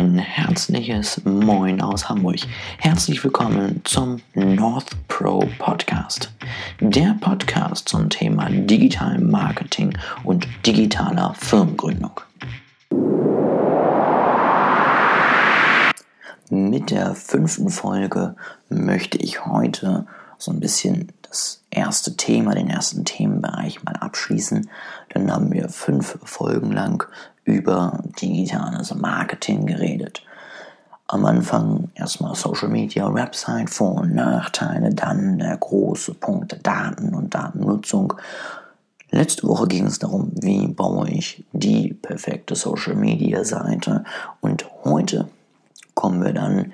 Ein herzliches Moin aus Hamburg. Herzlich willkommen zum North Pro Podcast. Der Podcast zum Thema digitalem Marketing und digitaler Firmengründung. Mit der fünften Folge möchte ich heute so ein bisschen das erste Thema, den ersten Themenbereich mal abschließen. Dann haben wir fünf Folgen lang über digitales Marketing geredet. Am Anfang erstmal Social Media, Website, Vor- und Nachteile, dann der große Punkt Daten und Datennutzung. Letzte Woche ging es darum, wie baue ich die perfekte Social Media Seite und heute kommen wir dann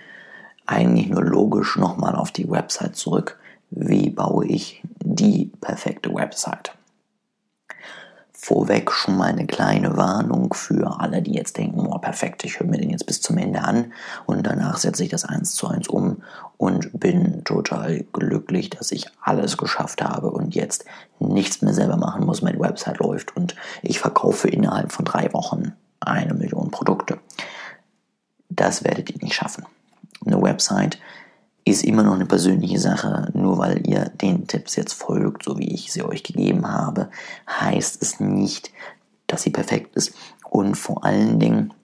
eigentlich nur logisch nochmal auf die Website zurück. Wie baue ich die perfekte Website? Vorweg schon mal eine kleine Warnung für alle, die jetzt denken, oh perfekt, ich höre mir den jetzt bis zum Ende an und danach setze ich das eins zu eins um und bin total glücklich, dass ich alles geschafft habe und jetzt nichts mehr selber machen muss, meine Website läuft und ich verkaufe innerhalb von drei Wochen eine Million Produkte. Das werdet ihr nicht schaffen. Eine Website ist immer noch eine persönliche Sache. Nur weil ihr den Tipps jetzt folgt, so wie ich sie euch gegeben habe, heißt es nicht, dass sie perfekt ist. Und vor allen Dingen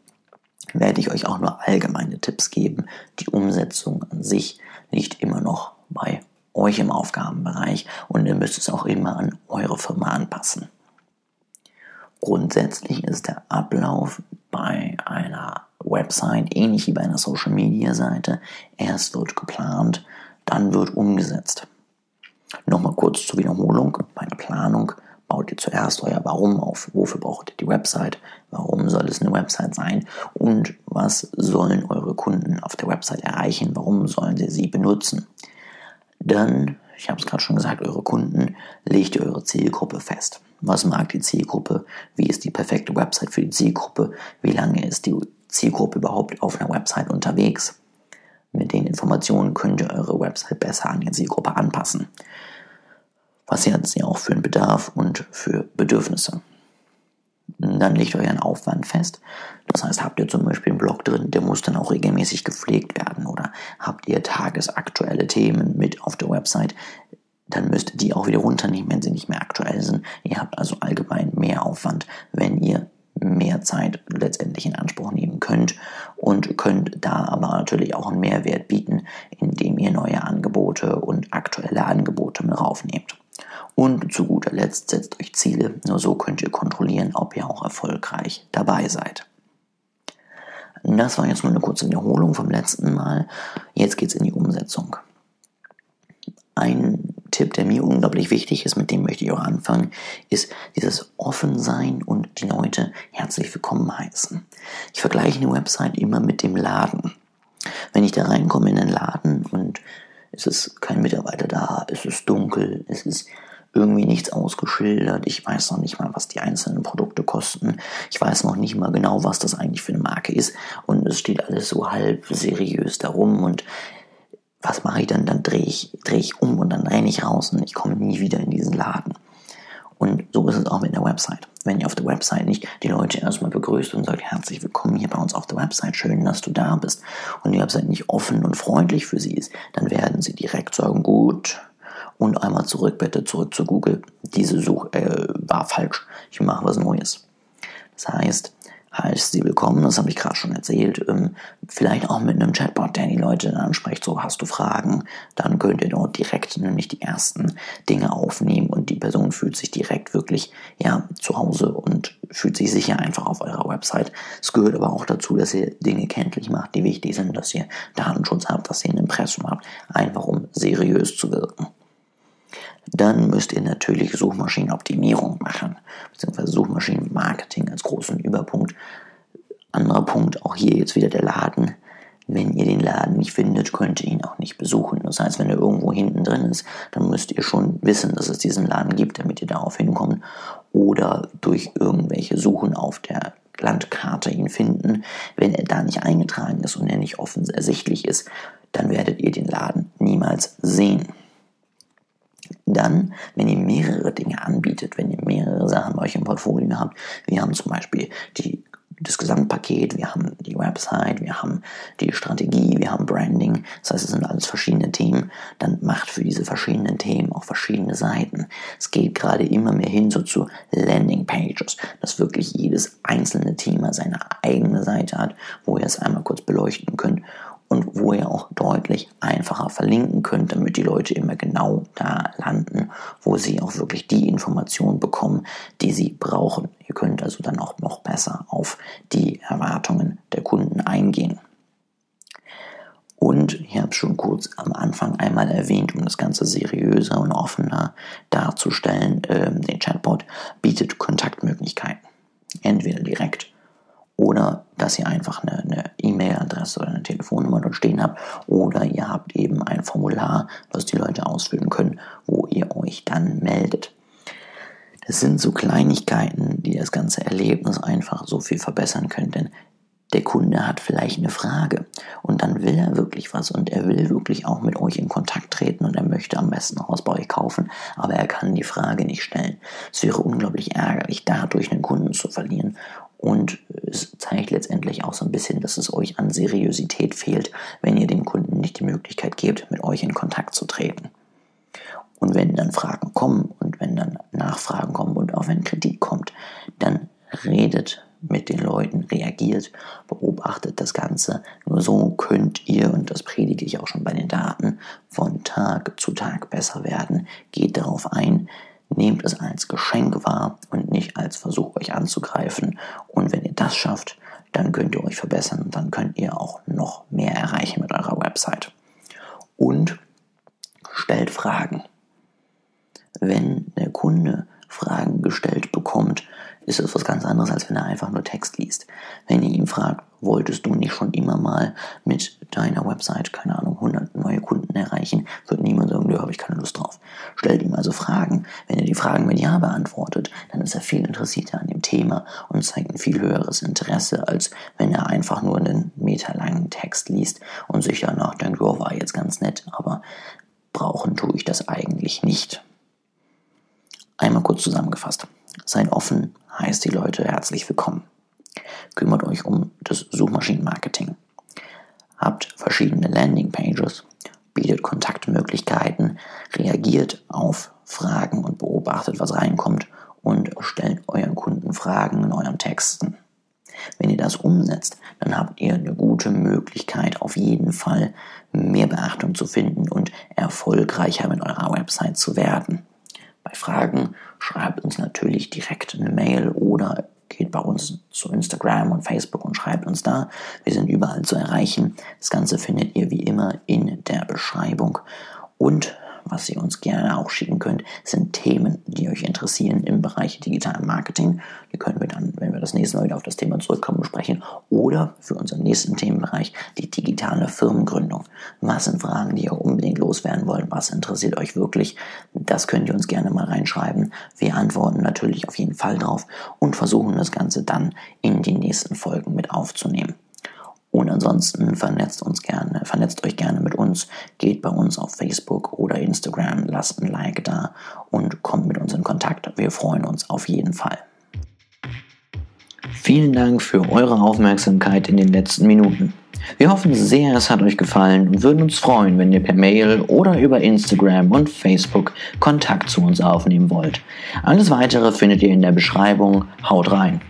werde ich euch auch nur allgemeine Tipps geben. Die Umsetzung an sich liegt immer noch bei euch im Aufgabenbereich und ihr müsst es auch immer an eure Firma anpassen. Grundsätzlich ist der Ablauf bei einer Website ähnlich wie bei einer Social Media Seite. Erst wird geplant, dann wird umgesetzt. Nochmal kurz zur Wiederholung. Bei einer Planung baut ihr zuerst euer Warum auf. Wofür braucht ihr die Website? Warum soll es eine Website sein? Und was sollen eure Kunden auf der Website erreichen? Warum sollen sie sie benutzen? Dann, ich habe es gerade schon gesagt, eure Kunden, legt ihr eure Zielgruppe fest. Was mag die Zielgruppe? Wie ist die perfekte Website für die Zielgruppe? Wie lange ist die Zielgruppe überhaupt auf einer Website unterwegs? Mit den Informationen könnt ihr eure Website besser an die Zielgruppe anpassen. Was hat sie auch für einen Bedarf und für Bedürfnisse? Dann legt euren Aufwand fest. Das heißt, habt ihr zum Beispiel einen Blog drin, der muss dann auch regelmäßig gepflegt werden. Oder habt ihr tagesaktuelle Themen mit auf der Website, dann müsst ihr die auch wieder runternehmen, wenn sie nicht mehr aktuell sind. Ihr habt also allgemein mehr Aufwand, wenn ihr mehr Zeit letztendlich in Anspruch nehmen könnt und könnt da aber natürlich auch einen Mehrwert bieten, indem ihr neue Angebote und aktuelle Angebote mit raufnehmt. Und zu guter Letzt setzt euch Ziele, nur so könnt ihr kontrollieren, ob ihr auch erfolgreich dabei seid. Das war jetzt nur eine kurze Wiederholung vom letzten Mal. Jetzt geht's in die Umsetzung. Ein Tipp, der mir unglaublich wichtig ist, mit dem möchte ich auch anfangen, ist dieses Offensein und die Leute herzlich willkommen heißen. Ich vergleiche eine Website immer mit dem Laden. Wenn ich da reinkomme in den Laden und es ist kein Mitarbeiter da, es ist dunkel, es ist irgendwie nichts ausgeschildert. Ich weiß noch nicht mal, was die einzelnen Produkte kosten. Ich weiß noch nicht mal genau, was das eigentlich für eine Marke ist. Und es steht alles so halb seriös darum und was mache ich dann? Dann drehe ich, drehe ich um und dann renne ich raus und ich komme nie wieder in diesen Laden. Und so ist es auch mit der Website. Wenn ihr auf der Website nicht die Leute erstmal begrüßt und sagt, herzlich willkommen hier bei uns auf der Website, schön, dass du da bist, und die Website nicht offen und freundlich für sie ist, dann werden sie direkt sagen, gut, und einmal zurück, bitte zurück zu Google. Diese Suche äh, war falsch. Ich mache was Neues. Das heißt, heißt sie willkommen, das habe ich gerade schon erzählt, ähm, vielleicht auch mit einem Chatbot, der die Leute dann anspricht, so hast du Fragen, dann könnt ihr dort direkt nämlich die ersten Dinge aufnehmen und die Person fühlt sich direkt wirklich ja zu Hause und fühlt sich sicher einfach auf eurer Website. Es gehört aber auch dazu, dass ihr Dinge kenntlich macht, die wichtig sind, dass ihr Datenschutz habt, dass ihr ein Impressum habt, einfach um seriös zu wirken. Dann müsst ihr natürlich Suchmaschinenoptimierung machen, beziehungsweise Suchmaschinenmarketing als großen Überpunkt. Anderer Punkt, auch hier jetzt wieder der Laden. Wenn ihr den Laden nicht findet, könnt ihr ihn auch nicht besuchen. Das heißt, wenn er irgendwo hinten drin ist, dann müsst ihr schon wissen, dass es diesen Laden gibt, damit ihr darauf hinkommt. Oder durch irgendwelche Suchen auf der Landkarte ihn finden. Wenn er da nicht eingetragen ist und er nicht offen ersichtlich ist, dann werdet ihr den Laden niemals sehen. Dann, wenn ihr mehrere Dinge anbietet, wenn ihr mehrere Sachen bei euch im Portfolio habt, wir haben zum Beispiel die das Gesamtpaket, wir haben die Website, wir haben die Strategie, wir haben Branding. Das heißt, es sind alles verschiedene Themen. Dann macht für diese verschiedenen Themen auch verschiedene Seiten. Es geht gerade immer mehr hin so zu Landing Pages, dass wirklich jedes einzelne Thema seine eigene Seite hat, wo ihr es einmal kurz beleuchten könnt und wo ihr auch deutlich einfacher verlinken könnt, damit die Leute immer genau da landen, wo sie auch wirklich die Informationen bekommen, die sie brauchen. Ihr könnt also dann auch noch besser auf die Erwartungen der Kunden eingehen. Und ich habe es schon kurz am Anfang einmal erwähnt, um das Ganze seriöser und offener darzustellen, äh, der Chatbot bietet Kontaktmöglichkeiten. Entweder direkt oder dass ihr einfach eine E-Mail-Adresse oder eine Telefonnummer dort stehen habt oder ihr habt eben ein Formular, das die Leute ausfüllen können, wo ihr euch dann meldet. Das sind so Kleinigkeiten, die das ganze Erlebnis einfach so viel verbessern können, denn der Kunde hat vielleicht eine Frage und dann will er wirklich was und er will wirklich auch mit euch in Kontakt treten und er möchte am besten auch was bei euch kaufen, aber er kann die Frage nicht stellen. Es wäre unglaublich ärgerlich, dadurch einen Kunden zu verlieren und es zeigt letztendlich auch so ein bisschen, dass es euch an Seriosität fehlt, wenn ihr dem Kunden nicht die Möglichkeit gebt, mit euch in Kontakt zu treten. Und wenn dann Fragen kommen und wenn dann Nachfragen kommen und auch wenn Kritik kommt, dann redet mit den Leuten, reagiert, beobachtet das Ganze. Nur so könnt ihr, und das predige ich auch schon bei den Daten, von Tag zu Tag besser werden. Geht darauf ein, Nehmt es als Geschenk wahr und nicht als Versuch, euch anzugreifen. Und wenn ihr das schafft, dann könnt ihr euch verbessern dann könnt ihr auch noch mehr erreichen mit eurer Website. Und stellt Fragen. Wenn der Kunde Fragen gestellt bekommt, ist es was ganz anderes, als wenn er einfach nur Text liest. Wenn ihr ihn fragt, wolltest du nicht schon immer mal mit deiner Website, keine Ahnung, 100 neue Kunden erreichen, wird niemand sagen, nö, habe ich keine Lust drauf. Stellt ihm also Fragen. Wenn er die Fragen mit Ja beantwortet, dann ist er viel interessierter an dem Thema und zeigt ein viel höheres Interesse, als wenn er einfach nur einen meterlangen Text liest und sich danach denkt, oh, war jetzt ganz nett, aber brauchen tue ich das eigentlich nicht. Einmal kurz zusammengefasst. Seid offen, heißt die Leute herzlich willkommen. Kümmert euch um das Suchmaschinenmarketing. Habt verschiedene Landingpages, bietet Kontaktmöglichkeiten, reagiert auf Fragen und beobachtet, was reinkommt und stellt euren Kunden Fragen in euren Texten. Wenn ihr das umsetzt, dann habt ihr eine gute Möglichkeit, auf jeden Fall mehr Beachtung zu finden und erfolgreicher mit eurer Website zu werden. Bei Fragen schreibt uns natürlich direkt eine Mail oder geht bei uns zu Instagram und Facebook und schreibt uns da. Wir sind überall zu erreichen. Das Ganze findet ihr wie immer in der Beschreibung. Und was ihr uns gerne auch schicken könnt, sind Themen, die euch interessieren im Bereich digitalen Marketing. Die können wir dann, wenn wir das nächste Mal wieder auf das Thema zurückkommen, besprechen. Oder für unseren nächsten Themenbereich die digitale Firmengründung. Was sind Fragen, die ihr unbedingt loswerden wollt? Was interessiert euch wirklich? Das könnt ihr uns gerne mal reinschreiben. Wir antworten natürlich auf jeden Fall drauf und versuchen das Ganze dann in die nächsten Folgen mit aufzunehmen. Und ansonsten vernetzt uns gerne, vernetzt euch gerne mit uns, geht bei uns auf Facebook oder Instagram, lasst ein Like da und kommt mit uns in Kontakt. Wir freuen uns auf jeden Fall. Vielen Dank für eure Aufmerksamkeit in den letzten Minuten. Wir hoffen sehr, es hat euch gefallen und würden uns freuen, wenn ihr per Mail oder über Instagram und Facebook Kontakt zu uns aufnehmen wollt. Alles weitere findet ihr in der Beschreibung. Haut rein!